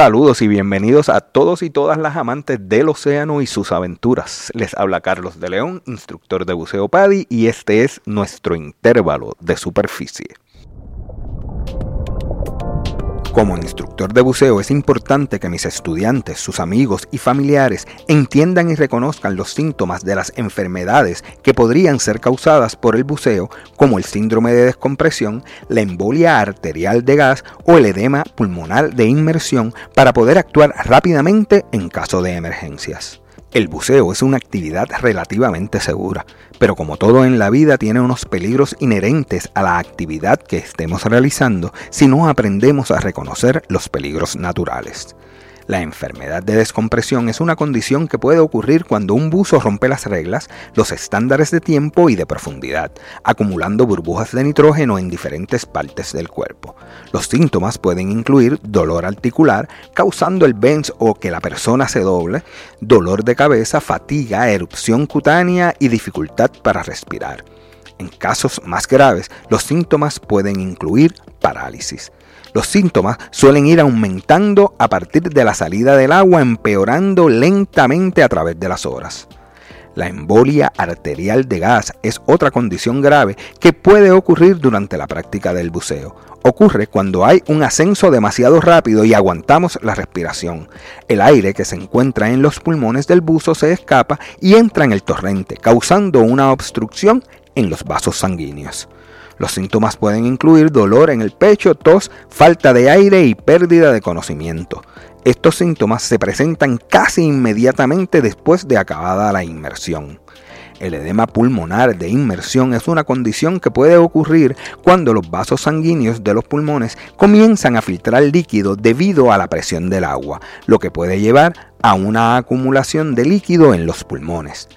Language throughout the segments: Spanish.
Saludos y bienvenidos a todos y todas las amantes del océano y sus aventuras. Les habla Carlos de León, instructor de buceo PADI, y este es nuestro intervalo de superficie. Como instructor de buceo es importante que mis estudiantes, sus amigos y familiares entiendan y reconozcan los síntomas de las enfermedades que podrían ser causadas por el buceo, como el síndrome de descompresión, la embolia arterial de gas o el edema pulmonar de inmersión para poder actuar rápidamente en caso de emergencias. El buceo es una actividad relativamente segura, pero como todo en la vida tiene unos peligros inherentes a la actividad que estemos realizando si no aprendemos a reconocer los peligros naturales. La enfermedad de descompresión es una condición que puede ocurrir cuando un buzo rompe las reglas, los estándares de tiempo y de profundidad, acumulando burbujas de nitrógeno en diferentes partes del cuerpo. Los síntomas pueden incluir dolor articular, causando el benz o que la persona se doble, dolor de cabeza, fatiga, erupción cutánea y dificultad para respirar. En casos más graves, los síntomas pueden incluir parálisis. Los síntomas suelen ir aumentando a partir de la salida del agua, empeorando lentamente a través de las horas. La embolia arterial de gas es otra condición grave que puede ocurrir durante la práctica del buceo. Ocurre cuando hay un ascenso demasiado rápido y aguantamos la respiración. El aire que se encuentra en los pulmones del buzo se escapa y entra en el torrente, causando una obstrucción en los vasos sanguíneos. Los síntomas pueden incluir dolor en el pecho, tos, falta de aire y pérdida de conocimiento. Estos síntomas se presentan casi inmediatamente después de acabada la inmersión. El edema pulmonar de inmersión es una condición que puede ocurrir cuando los vasos sanguíneos de los pulmones comienzan a filtrar líquido debido a la presión del agua, lo que puede llevar a una acumulación de líquido en los pulmones.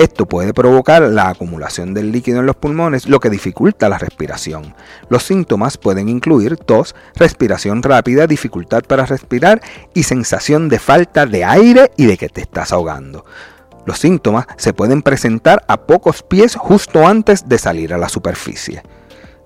Esto puede provocar la acumulación del líquido en los pulmones, lo que dificulta la respiración. Los síntomas pueden incluir tos, respiración rápida, dificultad para respirar y sensación de falta de aire y de que te estás ahogando. Los síntomas se pueden presentar a pocos pies justo antes de salir a la superficie.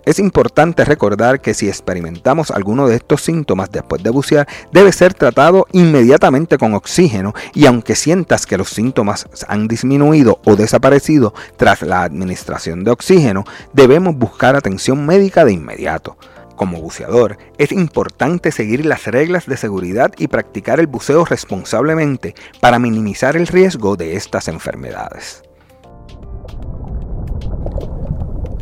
Es importante recordar que si experimentamos alguno de estos síntomas después de bucear, debe ser tratado inmediatamente con oxígeno y aunque sientas que los síntomas han disminuido o desaparecido tras la administración de oxígeno, debemos buscar atención médica de inmediato. Como buceador, es importante seguir las reglas de seguridad y practicar el buceo responsablemente para minimizar el riesgo de estas enfermedades.